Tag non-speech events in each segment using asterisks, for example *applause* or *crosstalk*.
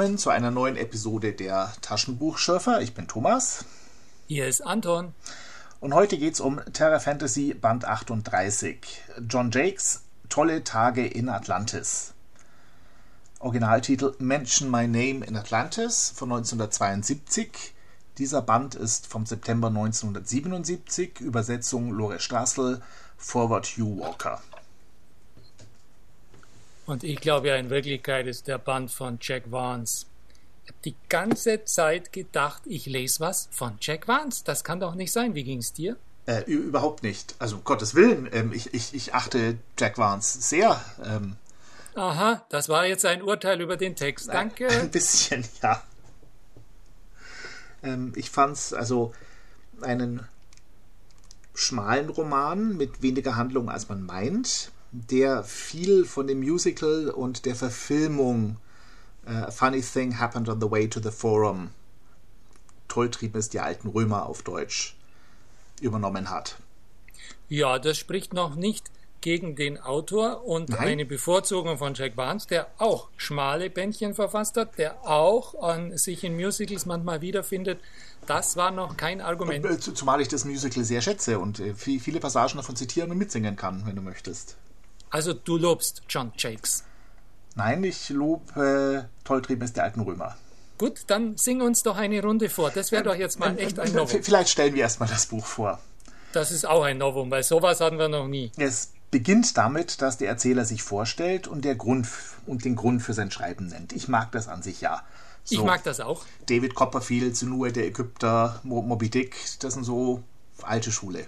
Willkommen zu einer neuen Episode der Taschenbuchschürfer. Ich bin Thomas. Hier ist Anton. Und heute geht es um Terra Fantasy Band 38. John Jakes Tolle Tage in Atlantis. Originaltitel Mention My Name in Atlantis von 1972. Dieser Band ist vom September 1977. Übersetzung Lore Strassel, Forward Hugh Walker. Und ich glaube ja, in Wirklichkeit ist der Band von Jack Vance. Ich habe die ganze Zeit gedacht, ich lese was von Jack Vance. Das kann doch nicht sein. Wie ging es dir? Äh, überhaupt nicht. Also um Gottes Willen, ähm, ich, ich, ich achte Jack Vance sehr. Ähm, Aha, das war jetzt ein Urteil über den Text. Danke. *laughs* Ein bisschen, ja. Ähm, ich fand's also einen schmalen Roman mit weniger Handlung, als man meint der viel von dem Musical und der Verfilmung uh, Funny Thing Happened on the Way to the Forum, Toll trieben es die alten Römer auf Deutsch, übernommen hat. Ja, das spricht noch nicht gegen den Autor und Nein. eine Bevorzugung von Jack Barnes, der auch schmale Bändchen verfasst hat, der auch an sich in Musicals manchmal wiederfindet. Das war noch kein Argument. Äh, zumal ich das Musical sehr schätze und äh, viele Passagen davon zitieren und mitsingen kann, wenn du möchtest. Also du lobst John Jakes. Nein, ich lobe äh, Tolltriebnis der alten Römer. Gut, dann sing uns doch eine Runde vor. Das wäre doch jetzt mal echt ein Novum. Vielleicht stellen wir erstmal das Buch vor. Das ist auch ein Novum, weil sowas hatten wir noch nie. Es beginnt damit, dass der Erzähler sich vorstellt und, der Grund, und den Grund für sein Schreiben nennt. Ich mag das an sich ja. So, ich mag das auch. David Copperfield, Sunue der Ägypter, Moby Dick, das sind so alte Schule.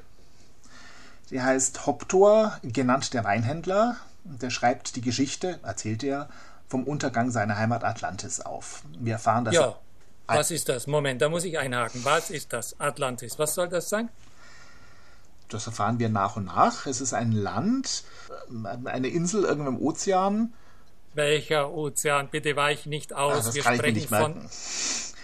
Der heißt Hoptor, genannt der Weinhändler. Der schreibt die Geschichte, erzählt er, vom Untergang seiner Heimat Atlantis auf. Wir erfahren, dass ja. Was ist das? Moment, da muss ich einhaken. Was ist das? Atlantis. Was soll das sein? Das erfahren wir nach und nach. Es ist ein Land, eine Insel irgendwo im Ozean. Welcher Ozean? Bitte weich nicht aus. Ach, das wir sprechen von.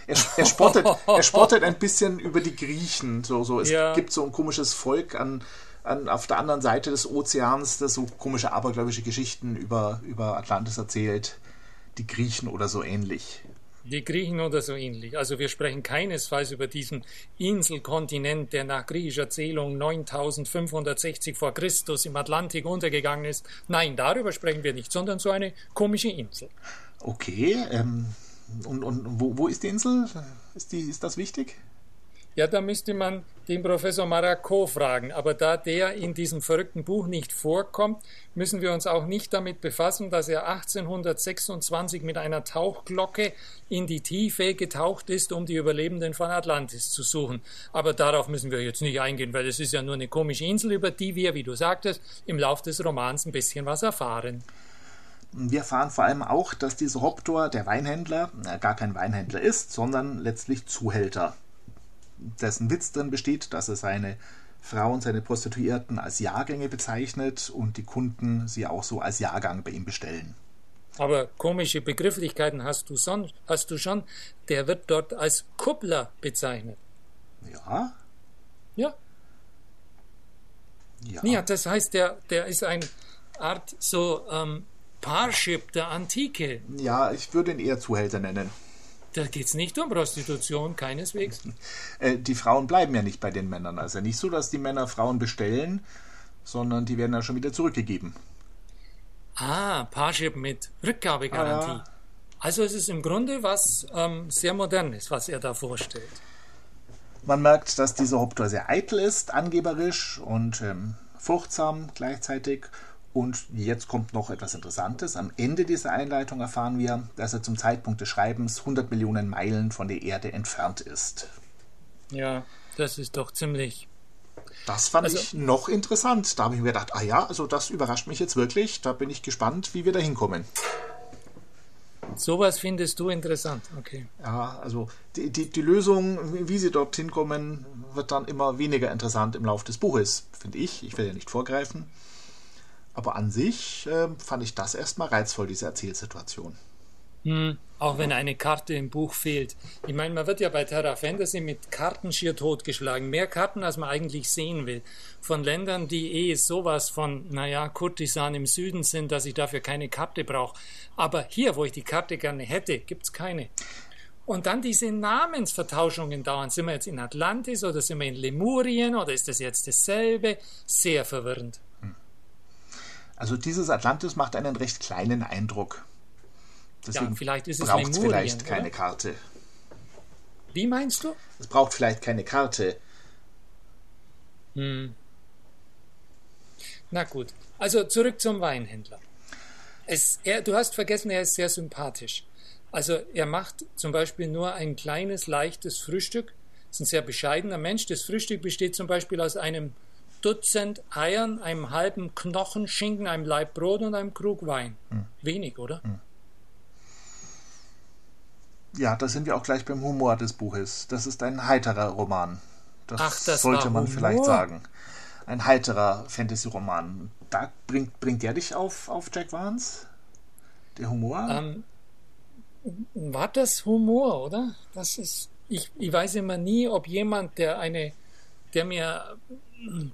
Er, er, spottet, *laughs* er spottet ein bisschen über die Griechen. So, so. Es ja. gibt so ein komisches Volk an an, auf der anderen Seite des Ozeans, das so komische abergläubische Geschichten über, über Atlantis erzählt. Die Griechen oder so ähnlich. Die Griechen oder so ähnlich. Also wir sprechen keinesfalls über diesen Inselkontinent, der nach griechischer Zählung 9560 vor Christus im Atlantik untergegangen ist. Nein, darüber sprechen wir nicht, sondern so eine komische Insel. Okay, ähm, und, und wo, wo ist die Insel? Ist, die, ist das wichtig? Ja, da müsste man den Professor Maracot fragen. Aber da der in diesem verrückten Buch nicht vorkommt, müssen wir uns auch nicht damit befassen, dass er 1826 mit einer Tauchglocke in die Tiefe getaucht ist, um die Überlebenden von Atlantis zu suchen. Aber darauf müssen wir jetzt nicht eingehen, weil es ist ja nur eine komische Insel, über die wir, wie du sagtest, im Lauf des Romans ein bisschen was erfahren. Wir erfahren vor allem auch, dass dieser Hoptor, der Weinhändler, gar kein Weinhändler ist, sondern letztlich Zuhälter dessen Witz drin besteht, dass er seine Frauen, seine Prostituierten als Jahrgänge bezeichnet und die Kunden sie auch so als Jahrgang bei ihm bestellen. Aber komische Begrifflichkeiten hast du, son, hast du schon. Der wird dort als Kuppler bezeichnet. Ja? Ja. Ja, ja das heißt, der, der ist eine Art so ähm, Parship der Antike. Ja, ich würde ihn eher Zuhälter nennen. Da geht es nicht um Prostitution, keineswegs. *laughs* Äh, die Frauen bleiben ja nicht bei den Männern. Also nicht so, dass die Männer Frauen bestellen, sondern die werden ja schon wieder zurückgegeben. Ah, Parship mit Rückgabegarantie. Ah, ja. Also es ist im Grunde was ähm, sehr modernes, was er da vorstellt. Man merkt, dass dieser Haupttor sehr eitel ist, angeberisch und ähm, furchtsam gleichzeitig und jetzt kommt noch etwas Interessantes. Am Ende dieser Einleitung erfahren wir, dass er zum Zeitpunkt des Schreibens 100 Millionen Meilen von der Erde entfernt ist. Ja, das ist doch ziemlich. Das fand also, ich noch interessant. Da habe ich mir gedacht, ah ja, also das überrascht mich jetzt wirklich. Da bin ich gespannt, wie wir da hinkommen. Sowas findest du interessant, okay. Ja, also die, die, die Lösung, wie sie dorthin kommen, wird dann immer weniger interessant im Laufe des Buches, finde ich. Ich will ja nicht vorgreifen. Aber an sich äh, fand ich das erstmal reizvoll, diese Erzählsituation. Hm, auch wenn eine Karte im Buch fehlt. Ich meine, man wird ja bei Terra Fantasy mit Karten schier totgeschlagen. Mehr Karten, als man eigentlich sehen will. Von Ländern, die eh sowas von, naja, Kurtisan im Süden sind, dass ich dafür keine Karte brauche. Aber hier, wo ich die Karte gerne hätte, gibt's keine. Und dann diese Namensvertauschungen dauern. Sind wir jetzt in Atlantis oder sind wir in Lemurien oder ist das jetzt dasselbe? Sehr verwirrend. Also dieses Atlantis macht einen recht kleinen Eindruck. Deswegen ja, vielleicht ist es braucht Lemurien, vielleicht keine oder? Karte. Wie meinst du? Es braucht vielleicht keine Karte. Hm. Na gut. Also zurück zum Weinhändler. Es, er, du hast vergessen, er ist sehr sympathisch. Also er macht zum Beispiel nur ein kleines, leichtes Frühstück. Ist ein sehr bescheidener Mensch. Das Frühstück besteht zum Beispiel aus einem Dutzend Eiern, einem halben Knochen Schinken, einem Laib Brot und einem Krug Wein. Wenig, oder? Ja, da sind wir auch gleich beim Humor des Buches. Das ist ein heiterer Roman. Das, Ach, das sollte man Humor? vielleicht sagen. Ein heiterer Fantasy-Roman. Da bringt, bringt der dich auf, auf Jack Vance? Der Humor? Ähm, war das Humor, oder? Das ist, ich, ich weiß immer nie, ob jemand, der eine, der mir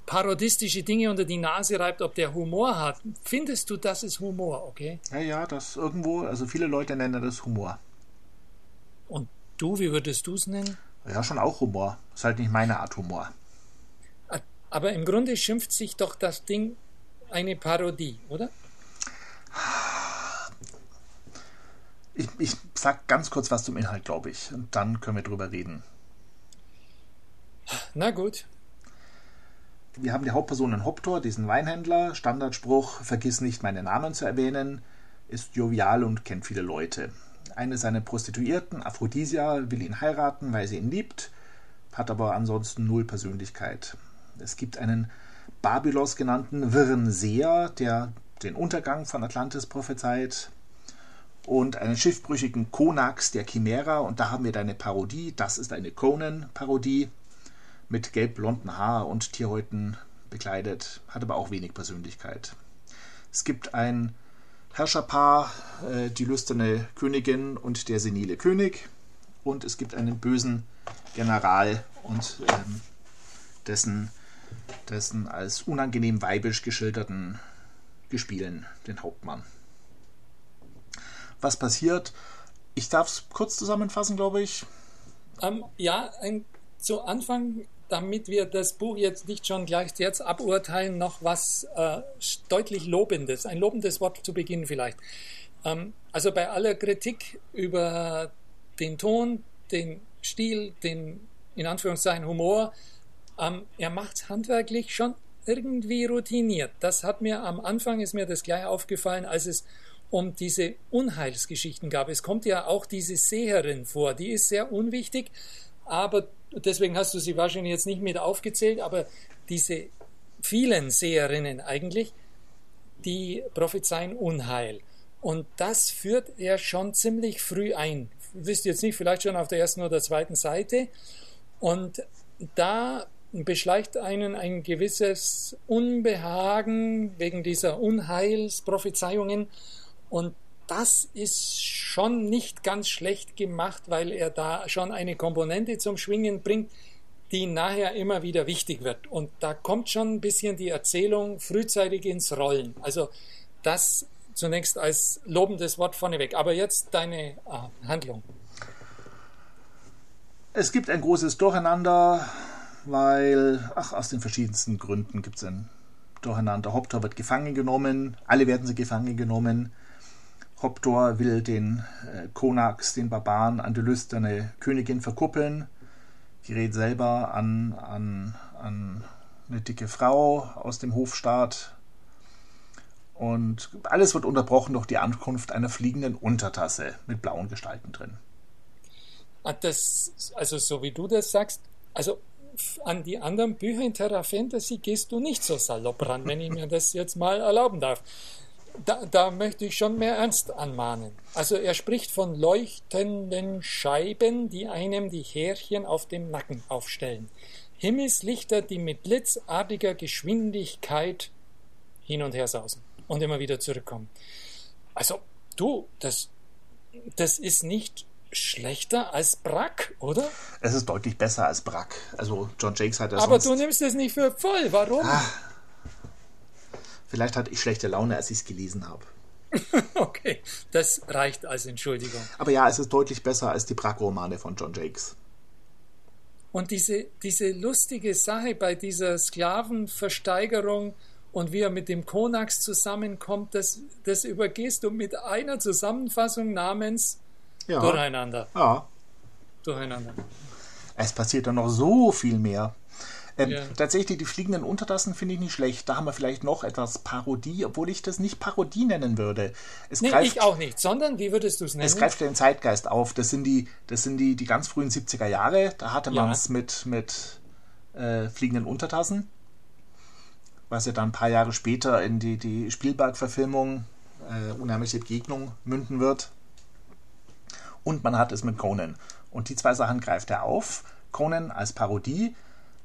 parodistische Dinge unter die Nase reibt, ob der Humor hat. Findest du, das ist Humor, okay? ja, ja, das irgendwo, also viele Leute nennen das Humor. Und du, wie würdest du es nennen? Ja, schon auch Humor. Ist halt nicht meine Art Humor. Aber im Grunde schimpft sich doch das Ding eine Parodie, oder? Ich, ich sag ganz kurz was zum Inhalt, glaube ich. Und dann können wir drüber reden. Na gut. Wir haben die Hauptperson Hoptor, diesen Weinhändler. Standardspruch, vergiss nicht, meinen Namen zu erwähnen. Ist jovial und kennt viele Leute. Eine seiner Prostituierten, Aphrodisia, will ihn heiraten, weil sie ihn liebt, hat aber ansonsten null Persönlichkeit. Es gibt einen Babylos genannten wirren Seher, der den Untergang von Atlantis prophezeit. Und einen schiffbrüchigen Konax der Chimera. Und da haben wir deine Parodie. Das ist eine Conan-Parodie mit gelb-blonden Haar und Tierhäuten bekleidet, hat aber auch wenig Persönlichkeit. Es gibt ein Herrscherpaar, äh, die lüsterne Königin und der senile König, und es gibt einen bösen General und ähm, dessen, dessen als unangenehm weibisch geschilderten Gespielen, den Hauptmann. Was passiert? Ich darf es kurz zusammenfassen, glaube ich. Ähm, ja, ein, zu Anfang, damit wir das Buch jetzt nicht schon gleich jetzt aburteilen, noch was äh, deutlich Lobendes, ein lobendes Wort zu Beginn vielleicht. Ähm, also bei aller Kritik über den Ton, den Stil, den in Anführungszeichen Humor, ähm, er macht handwerklich schon irgendwie routiniert. Das hat mir am Anfang ist mir das gleich aufgefallen, als es um diese Unheilsgeschichten gab. Es kommt ja auch diese Seherin vor, die ist sehr unwichtig, aber deswegen hast du sie wahrscheinlich jetzt nicht mit aufgezählt, aber diese vielen Seherinnen eigentlich, die prophezeien Unheil. Und das führt er schon ziemlich früh ein. Wisst ihr jetzt nicht, vielleicht schon auf der ersten oder zweiten Seite. Und da beschleicht einen ein gewisses Unbehagen wegen dieser Unheilsprophezeiungen. Und das ist schon nicht ganz schlecht gemacht, weil er da schon eine Komponente zum Schwingen bringt, die nachher immer wieder wichtig wird. Und da kommt schon ein bisschen die Erzählung frühzeitig ins Rollen. Also das zunächst als lobendes Wort vorneweg. Aber jetzt deine äh, Handlung. Es gibt ein großes Durcheinander, weil, ach, aus den verschiedensten Gründen gibt es ein Durcheinander. Hoptor wird gefangen genommen, alle werden sie gefangen genommen. Hoptor will den äh, Konax, den Barbaren, an die lüsterne Königin verkuppeln. Die redet selber an, an, an eine dicke Frau aus dem Hofstaat. Und alles wird unterbrochen durch die Ankunft einer fliegenden Untertasse mit blauen Gestalten drin. Das, also so wie du das sagst, also an die anderen Bücher in Terra Fantasy gehst du nicht so salopp ran, wenn ich mir das jetzt mal erlauben darf. Da, da möchte ich schon mehr Ernst anmahnen. Also er spricht von leuchtenden Scheiben, die einem die Härchen auf dem Nacken aufstellen. Himmelslichter, die mit blitzartiger Geschwindigkeit hin und her sausen und immer wieder zurückkommen. Also du, das das ist nicht schlechter als Brack, oder? Es ist deutlich besser als Brack. Also John Jakes hat ja Aber du nimmst es nicht für voll. Warum? Ah. Vielleicht hatte ich schlechte Laune, als ich es gelesen habe. *laughs* Okay, das reicht als Entschuldigung. Aber ja, es ist deutlich besser als die Brack-Romane von John Jakes. Und diese, diese lustige Sache bei dieser Sklavenversteigerung und wie er mit dem Konax zusammenkommt, das, das übergehst du mit einer Zusammenfassung namens Ja. Durcheinander. Ja. Durcheinander. Es passiert dann noch so viel mehr. Ähm, Ja. Tatsächlich, die fliegenden Untertassen finde ich nicht schlecht. Da haben wir vielleicht noch etwas Parodie, obwohl ich das nicht Parodie nennen würde. Es Nee, greift, ich auch nicht, sondern wie würdest du es nennen? es greift den Zeitgeist auf. Das sind die, das sind die, die ganz frühen 70er Jahre. Da hatte Ja. man es mit, mit äh, fliegenden Untertassen. Was ja dann ein paar Jahre später in die, die Spielberg-Verfilmung äh, Unheimliche Begegnung münden wird. Und man hat es mit Conan. Und die zwei Sachen greift er auf. Conan als Parodie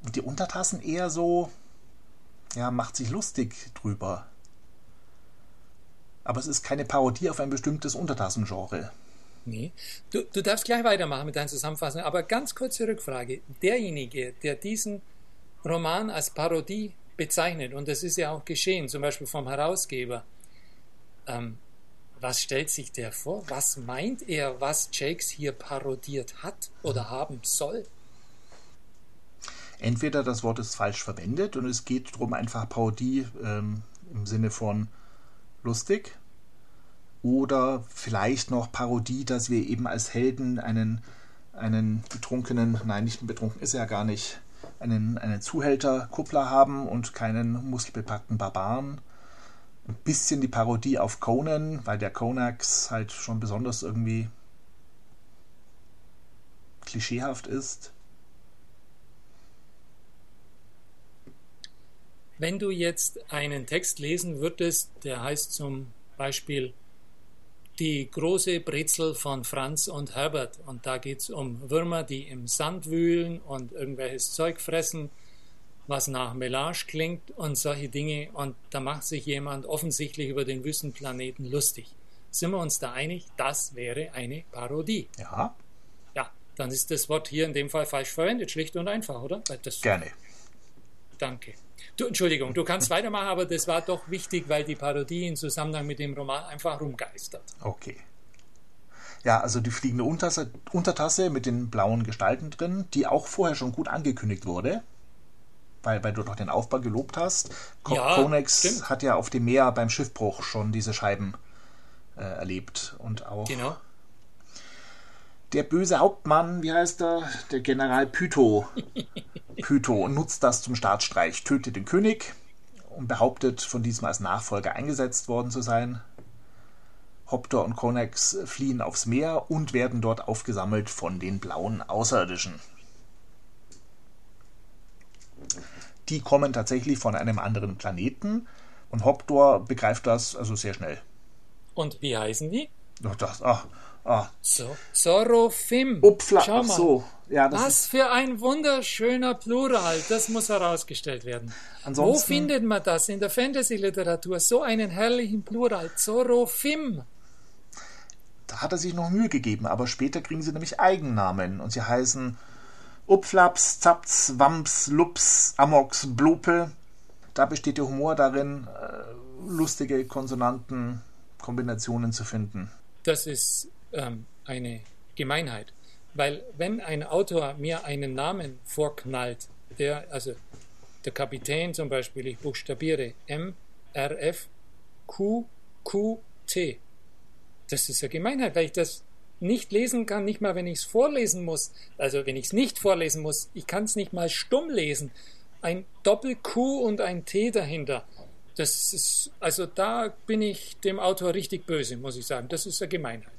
und die Untertassen eher so, ja, macht sich lustig drüber. Aber es ist keine Parodie auf ein bestimmtes Untertassengenre. Nee. Du, du darfst gleich weitermachen mit deiner Zusammenfassung, aber ganz kurze Rückfrage. Derjenige, der diesen Roman als Parodie bezeichnet, und das ist ja auch geschehen, zum Beispiel vom Herausgeber, ähm, was stellt sich der vor? Was meint er, was Jakes hier parodiert hat oder haben soll? Entweder das Wort ist falsch verwendet und es geht darum, einfach Parodie ähm, im Sinne von lustig. Oder vielleicht noch Parodie, dass wir eben als Helden einen, einen betrunkenen, nein, nicht betrunken ist er ja gar nicht, einen, einen Zuhälter, Kuppler haben und keinen muskelbepackten Barbaren. Ein bisschen die Parodie auf Conan, weil der Konax halt schon besonders irgendwie klischeehaft ist. Wenn du jetzt einen Text lesen würdest, der heißt zum Beispiel Die große Brezel von Franz und Herbert und da geht es um Würmer, die im Sand wühlen und irgendwelches Zeug fressen, was nach Melange klingt und solche Dinge und da macht sich jemand offensichtlich über den Wüstenplaneten lustig. Sind wir uns da einig? Das wäre eine Parodie. Ja, Ja, dann ist das Wort hier in dem Fall falsch verwendet, schlicht und einfach, oder? Gerne. Danke. Du, Entschuldigung, du kannst weitermachen, aber das war doch wichtig, weil die Parodie im Zusammenhang mit dem Roman einfach rumgeistert. Okay. Ja, also die fliegende Untertasse, Untertasse mit den blauen Gestalten drin, die auch vorher schon gut angekündigt wurde, weil, weil du doch den Aufbau gelobt hast. Ko Ja, Konex stimmt. hat ja auf dem Meer beim Schiffbruch schon diese Scheiben äh, erlebt und auch Genau. der böse Hauptmann, wie heißt er? Der General Pytho. *laughs* Pytho nutzt das zum Staatsstreich, tötet den König und behauptet, von diesem als Nachfolger eingesetzt worden zu sein. Hopter und Konex fliehen aufs Meer und werden dort aufgesammelt von den blauen Außerirdischen. Die kommen tatsächlich von einem anderen Planeten und Hoptor begreift das also sehr schnell. Und wie heißen die? Doch das, ah, ah, So, Sorofim. Upfla, Schau mal. so. Ja, das Was für ein wunderschöner Plural, das muss herausgestellt werden. Wo Ansonsten- findet man das in der Fantasy-Literatur? So einen herrlichen Plural, Zorofim. Da hat er sich noch Mühe gegeben, aber später kriegen sie nämlich Eigennamen und sie heißen Upflaps, Zapz, Wamps, Lups, Amox, Blope. Da besteht der Humor darin, äh, lustige Konsonantenkombinationen zu finden. Das ist ähm, eine Gemeinheit. Weil wenn ein Autor mir einen Namen vorknallt, der, also der Kapitän zum Beispiel, ich buchstabiere M, R, F, Q, Q, T. Das ist eine Gemeinheit, weil ich das nicht lesen kann, nicht mal wenn ich es vorlesen muss. Also wenn ich es nicht vorlesen muss, ich kann es nicht mal stumm lesen. Ein Doppel-Q und ein T dahinter. Das ist, also da bin ich dem Autor richtig böse, muss ich sagen. Das ist eine Gemeinheit.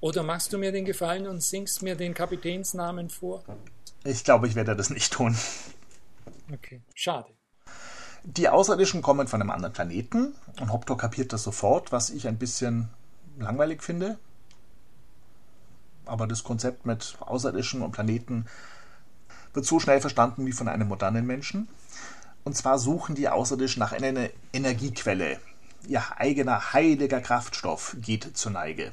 Oder machst du mir den Gefallen und singst mir den Kapitänsnamen vor? Ich glaube, ich werde das nicht tun. Okay, schade. Die Außerirdischen kommen von einem anderen Planeten und Hoptor kapiert das sofort, was ich ein bisschen langweilig finde. Aber das Konzept mit Außerirdischen und Planeten wird so schnell verstanden wie von einem modernen Menschen. Und zwar suchen die Außerirdischen nach einer Energiequelle. ihr eigener heiliger Kraftstoff geht zur Neige.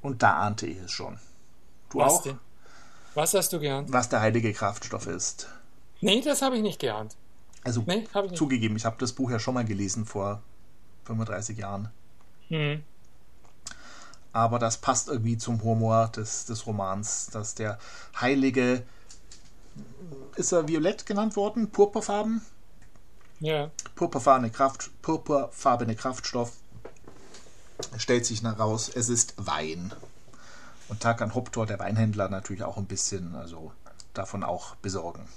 Und da ahnte ich es schon. Du Was auch? denn? Was hast du geahnt? Was der heilige Kraftstoff ist. Nee, das habe ich nicht geahnt. Also Nee, hab ich zugegeben, ich habe das Buch ja schon mal gelesen vor 35 Jahren. Hm. Aber das passt irgendwie zum Humor des, des Romans, dass der heilige, ist er violett genannt worden? Purpurfarben? Ja. Purpurfarbene Kraft, purpurfarbene Kraftstoff stellt sich heraus, es ist Wein. Und da kann Hoptor, der Weinhändler, natürlich auch ein bisschen also davon auch besorgen.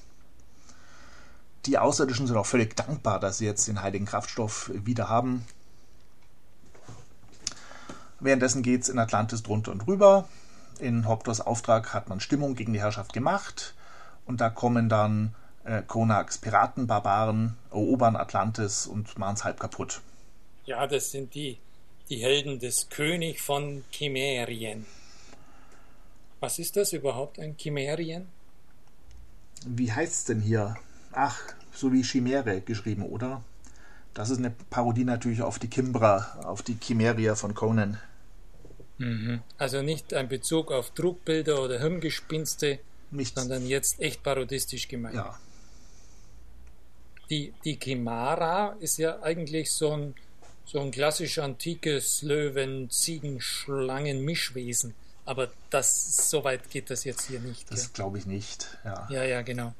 Die Außerirdischen sind auch völlig dankbar, dass sie jetzt den heiligen Kraftstoff wieder haben. Währenddessen geht es in Atlantis drunter und drüber. In Hoptors Auftrag hat man Stimmung gegen die Herrschaft gemacht. Und da kommen dann äh, Konaks Piratenbarbaren, erobern Atlantis und machen es halb kaputt. Ja, das sind die, die Helden des König von Chimerien. Was ist das überhaupt, ein Chimerien? Wie heißt es denn hier? Ach, so wie Chimäre geschrieben, oder? Das ist eine Parodie natürlich auf die Kimbra, auf die Chimerier von Conan. Also nicht ein Bezug auf Trugbilder oder Hirngespinste, Nicht, sondern jetzt echt parodistisch gemeint. ja, Die, die Chimara ist ja eigentlich so ein, so ein klassisch antikes Löwen, Ziegen, Schlangen, Mischwesen. Aber das, so weit geht das jetzt hier nicht. das glaube ich nicht. Ja. Ja, ja, ja genau.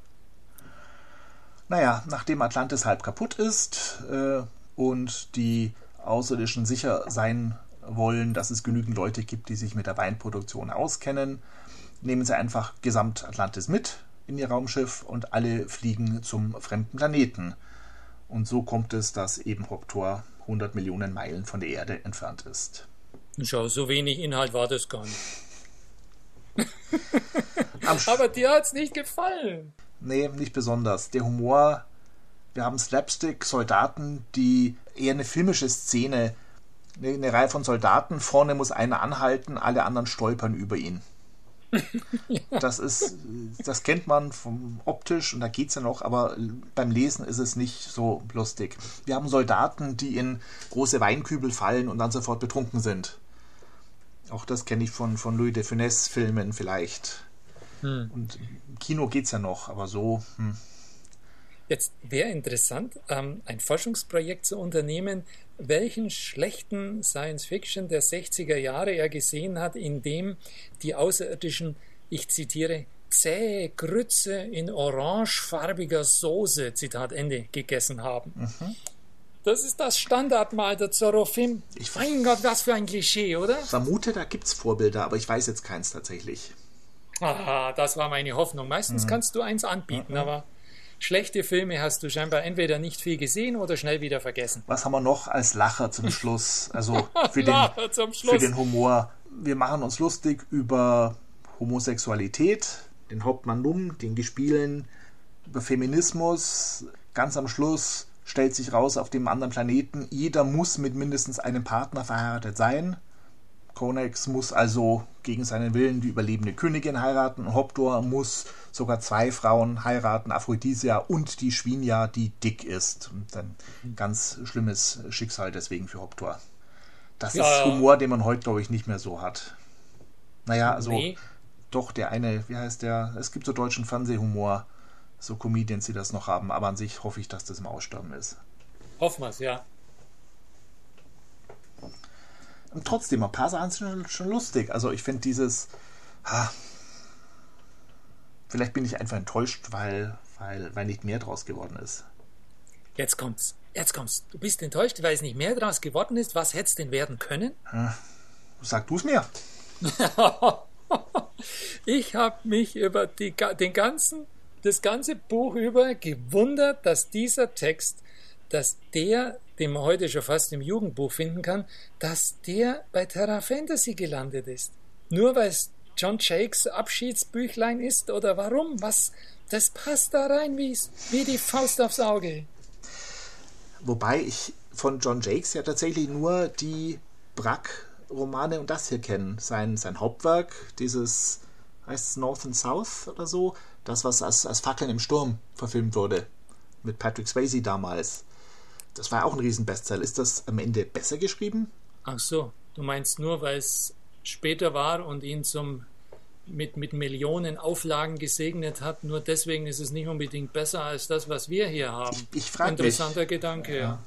Naja, nachdem Atlantis halb kaputt ist äh, und die Außerirdischen sicher sein wollen, dass es genügend Leute gibt, die sich mit der Weinproduktion auskennen, nehmen sie einfach gesamt Atlantis mit in ihr Raumschiff und alle fliegen zum fremden Planeten. Und so kommt es, dass eben Hoptor 100 Millionen Meilen von der Erde entfernt ist. Schau, so wenig Inhalt war das gar nicht. *laughs* Aber dir hat's nicht gefallen. Nee, nicht besonders. Der Humor, wir haben Slapstick, Soldaten, die eher eine filmische Szene, eine, eine Reihe von Soldaten, vorne muss einer anhalten, alle anderen stolpern über ihn. *laughs* Das ist, das kennt man vom optisch und da geht's ja noch, aber beim Lesen ist es nicht so lustig. Wir haben Soldaten, die in große Weinkübel fallen und dann sofort betrunken sind. Auch das kenne ich von, von Louis de Funès Filmen vielleicht. Und im Kino geht's ja noch, aber so, hm. Jetzt wäre interessant, ähm, ein Forschungsprojekt zu unternehmen, welchen schlechten Science Fiction der 60er Jahre er gesehen hat, in dem die Außerirdischen, ich zitiere, zähe Grütze in orangefarbiger Soße, Zitat Ende, gegessen haben. Das ist das Standardmal der Zorro-Film. Ich- Mein Gott, was für ein Klischee, oder? vermute, da gibt's Vorbilder, aber ich weiß jetzt keins tatsächlich. Ah, das war meine Hoffnung. Mhm. Meistens kannst du eins anbieten, aber schlechte Filme hast du scheinbar entweder nicht viel gesehen oder schnell wieder vergessen. Was haben wir noch als Lacher zum *laughs* Schluss? Also für den, Schluss. für den Humor. Wir machen uns lustig über Homosexualität, den Hauptmann Numm, den Gespielen, über Feminismus. Ganz am Schluss stellt sich raus auf dem anderen Planeten, jeder muss mit mindestens einem Partner verheiratet sein. Konex muss also gegen seinen Willen die überlebende Königin heiraten. Hoptor muss sogar zwei Frauen heiraten, Aphrodisia und die Schwinia, die dick ist. Und ein ganz schlimmes Schicksal deswegen für Hoptor. Das Ja. ist Humor, den man heute, glaube ich, nicht mehr so hat. Naja, also Nee. doch der eine, wie heißt der? Es gibt so deutschen Fernsehhumor, so Comedians, die das noch haben, aber an sich hoffe ich, dass das im Aussterben ist. Hoffen wir's, ja. Und trotzdem, ein paar Sachen sind schon, schon lustig. Also ich finde dieses. Ha, vielleicht bin ich einfach enttäuscht, weil, weil, weil nicht mehr draus geworden ist. Jetzt kommt's. Jetzt kommt's. Du bist enttäuscht, weil es nicht mehr draus geworden ist. Was hätt's denn werden können? Sag du es mir. *laughs* Ich habe mich über die, den ganzen, das ganze Buch über gewundert, dass dieser Text, dass der, den man heute schon fast im Jugendbuch finden kann, dass der bei Terra Fantasy gelandet ist. Nur weil es John Jakes Abschiedsbüchlein ist oder warum? Was? Das passt da rein wie, wie die Faust aufs Auge. Wobei ich von John Jakes ja tatsächlich nur die Brack-Romane und das hier kenne. Sein, sein Hauptwerk, dieses heißt es North and South oder so, das, was als, als Fackeln im Sturm verfilmt wurde. Mit Patrick Swayze damals. Das war auch ein Riesenbestseller. Ist das am Ende besser geschrieben? Ach so, du meinst nur, weil es später war und ihn zum mit, mit Millionen Auflagen gesegnet hat. Nur deswegen ist es nicht unbedingt besser als das, was wir hier haben. Ich, ich frage Interessanter mich. Gedanke, ja. ja.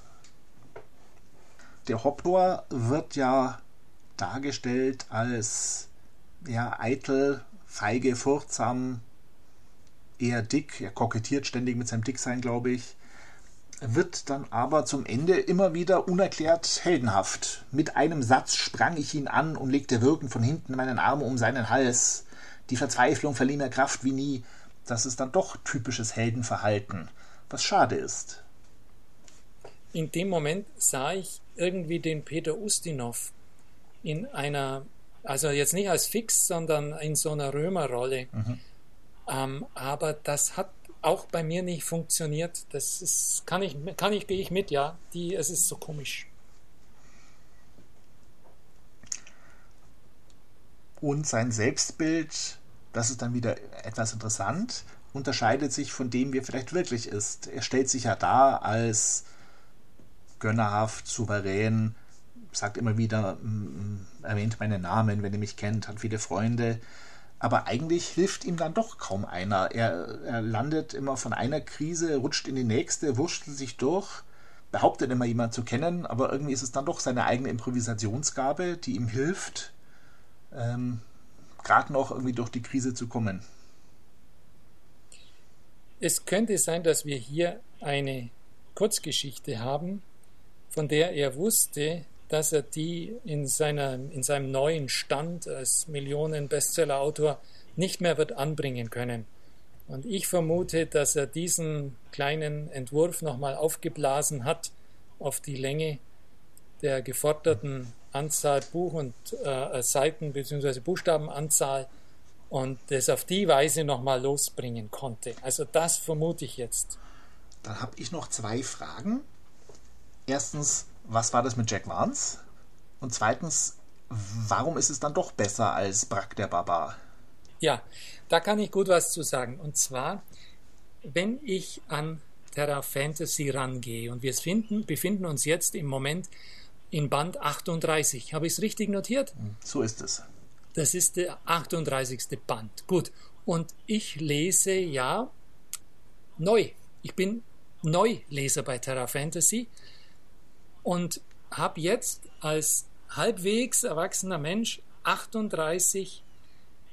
Der Hoptor wird ja dargestellt als ja, eitel, feige, furchtsam, eher dick. Er kokettiert ständig mit seinem Dicksein, glaube ich wird dann aber zum Ende immer wieder unerklärt heldenhaft. Mit einem Satz sprang ich ihn an und legte wirkend von hinten meinen Arm um seinen Hals. Die Verzweiflung verlieh mir Kraft wie nie. Das ist dann doch typisches Heldenverhalten, was schade ist. In dem Moment sah ich irgendwie den Peter Ustinov in einer, also jetzt nicht als Fix, sondern in so einer Römerrolle. Mhm. Ähm, aber das hat auch bei mir nicht funktioniert. Das ist, kann ich, kann ich, gehe ich mit, ja. Die, es ist so komisch. Und sein Selbstbild, das ist dann wieder etwas interessant, unterscheidet sich von dem, wie er vielleicht wirklich ist. Er stellt sich ja dar als gönnerhaft, souverän, sagt immer wieder, erwähnt meinen Namen, wenn er mich kennt, hat viele Freunde aber eigentlich hilft ihm dann doch kaum einer. Er, er landet immer von einer Krise, rutscht in die nächste, wurschtelt sich durch, behauptet immer jemand zu kennen, aber irgendwie ist es dann doch seine eigene Improvisationsgabe, die ihm hilft, ähm, gerade noch irgendwie durch die Krise zu kommen. Es könnte sein, dass wir hier eine Kurzgeschichte haben, von der er wusste, dass er die in, seiner, in seinem neuen Stand als Millionen-Bestseller-Autor nicht mehr wird anbringen können. Und ich vermute, dass er diesen kleinen Entwurf nochmal aufgeblasen hat auf die Länge der geforderten Anzahl Buch- und äh, Seiten bzw. Buchstabenanzahl und das auf die Weise nochmal losbringen konnte. Also das vermute ich jetzt. Dann habe ich noch zwei Fragen. Erstens, was war das mit Jack Vance? Und zweitens, warum ist es dann doch besser als Brack der Barbar? Ja, da kann ich gut was zu sagen. Und zwar, wenn ich an Terra Fantasy rangehe und wir finden, befinden uns jetzt im Moment in Band 38. Habe ich es richtig notiert? Hm, so ist es. Das ist der 38. Band. Gut. Und ich lese ja neu. Ich bin Neuleser bei Terra Fantasy und habe jetzt als halbwegs erwachsener Mensch 38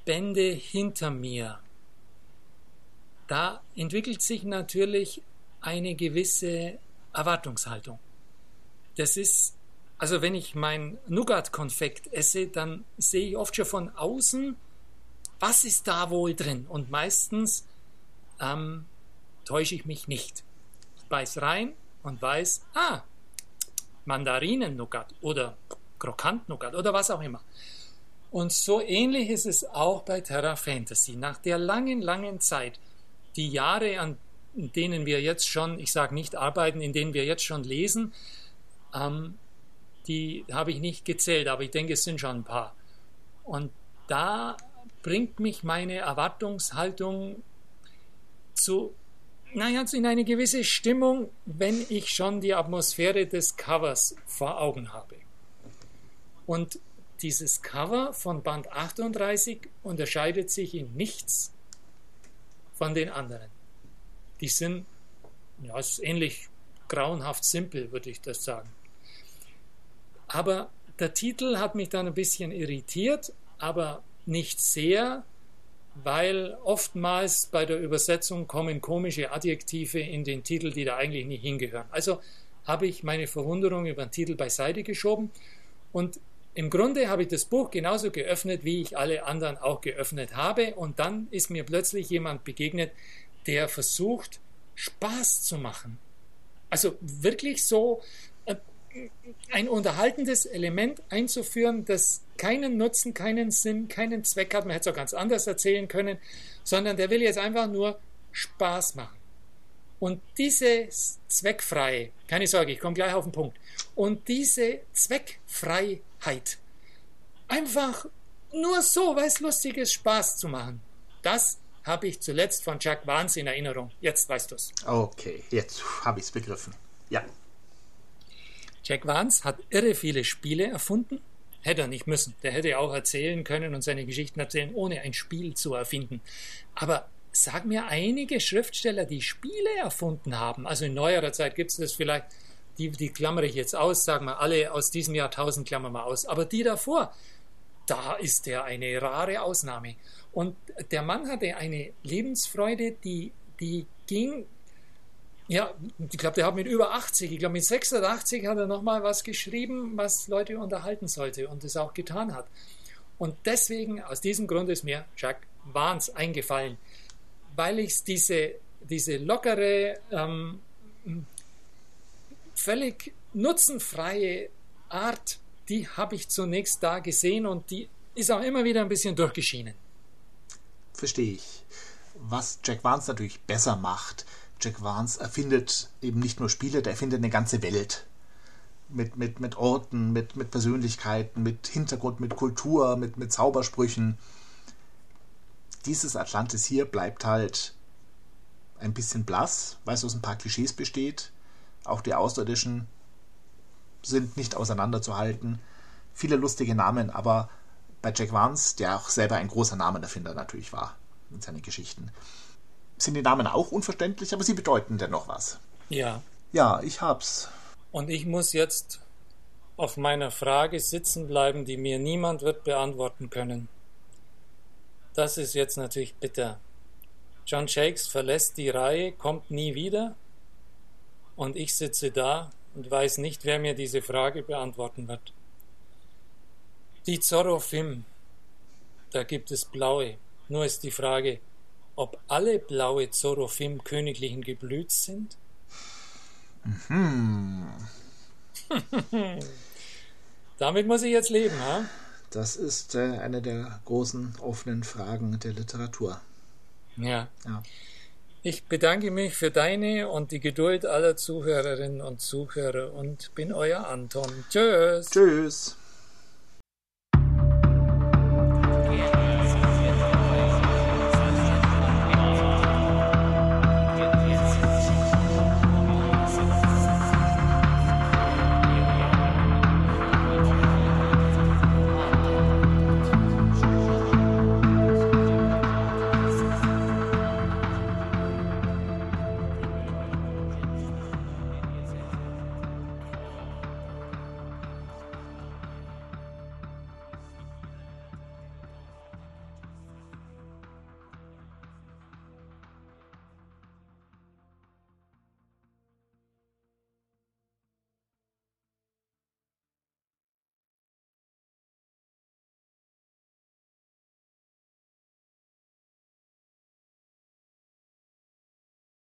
Bände hinter mir. Da entwickelt sich natürlich eine gewisse Erwartungshaltung. Das ist, also wenn ich mein Nougat-Konfekt esse, dann sehe ich oft schon von außen, was ist da wohl drin? Und meistens ähm, täusche ich mich nicht. Ich beiß rein und weiß, ah, Mandarinen-Nougat oder Krokant-Nougat oder was auch immer. Und so ähnlich ist es auch bei Terra Fantasy. Nach der langen, langen Zeit, die Jahre, an denen wir jetzt schon, ich sage nicht arbeiten, in denen wir jetzt schon lesen, ähm, die habe ich nicht gezählt, aber ich denke, es sind schon ein paar. Und da bringt mich meine Erwartungshaltung zu naja, in eine gewisse Stimmung, wenn ich schon die Atmosphäre des Covers vor Augen habe. Und dieses Cover von Band 38 unterscheidet sich in nichts von den anderen. Die sind, ja, ist ähnlich grauenhaft simpel, würde ich das sagen. Aber der Titel hat mich dann ein bisschen irritiert, aber nicht sehr, weil oftmals bei der Übersetzung kommen komische Adjektive in den Titel, die da eigentlich nicht hingehören. Also habe ich meine Verwunderung über den Titel beiseite geschoben und im Grunde habe ich das Buch genauso geöffnet, wie ich alle anderen auch geöffnet habe und dann ist mir plötzlich jemand begegnet, der versucht, Spaß zu machen. Also wirklich so ein unterhaltendes Element einzuführen, das keinen Nutzen, keinen Sinn, keinen Zweck hat. Man hätte es auch ganz anders erzählen können, sondern der will jetzt einfach nur Spaß machen. Und diese zweckfreie, keine Sorge, ich komme gleich auf den Punkt, und diese Zweckfreiheit, einfach nur so, weil es lustig ist, Spaß zu machen, das habe ich zuletzt von Jack Vance in Erinnerung. Jetzt weißt du es. Okay, jetzt habe ich es begriffen. Ja. Jack Vance hat irre viele Spiele erfunden. Hätte er nicht müssen. Der hätte auch erzählen können und seine Geschichten erzählen, ohne ein Spiel zu erfinden. Aber sag mir einige Schriftsteller, die Spiele erfunden haben. Also in neuerer Zeit gibt es das vielleicht, die, die klammere ich jetzt aus, sagen wir alle aus diesem Jahrtausend klammern wir aus. Aber die davor, da ist er eine rare Ausnahme. Und der Mann hatte eine Lebensfreude, die, die ging, ja, ich glaube, der hat mit über 80, ich glaube mit 86 hat er nochmal was geschrieben, was Leute unterhalten sollte und das auch getan hat. Und deswegen, aus diesem Grund ist mir Jack Vance eingefallen, weil ich diese, diese lockere, ähm, völlig nutzenfreie Art, die habe ich zunächst da gesehen und die ist auch immer wieder ein bisschen durchgeschienen. Verstehe ich. Was Jack Vance natürlich besser macht, Jack Vance erfindet eben nicht nur Spiele, der erfindet eine ganze Welt. Mit, mit, mit Orten, mit, mit Persönlichkeiten, mit Hintergrund, mit Kultur, mit, mit Zaubersprüchen. Dieses Atlantis hier bleibt halt ein bisschen blass, weil es aus ein paar Klischees besteht. Auch die Außerirdischen sind nicht auseinanderzuhalten. Viele lustige Namen, aber bei Jack Vance, der auch selber ein großer Namenerfinder natürlich war mit seinen Geschichten, sind die Namen auch unverständlich, aber sie bedeuten dennoch was. Ja. Ja, ich hab's. Und ich muss jetzt auf meiner Frage sitzen bleiben, die mir niemand wird beantworten können. Das ist jetzt natürlich bitter. John Shakes verlässt die Reihe, kommt nie wieder und ich sitze da und weiß nicht, wer mir diese Frage beantworten wird. Die Zorro-Film, da gibt es blaue. Nur ist die Frage, ob alle blaue Zorophim königlichen Geblüts sind? Mhm. *laughs* Damit muss ich jetzt leben, ha? Das ist äh, eine der großen offenen Fragen der Literatur. Ja. ja. Ich bedanke mich für deine und die Geduld aller Zuhörerinnen und Zuhörer und bin euer Anton. Tschüss. Tschüss.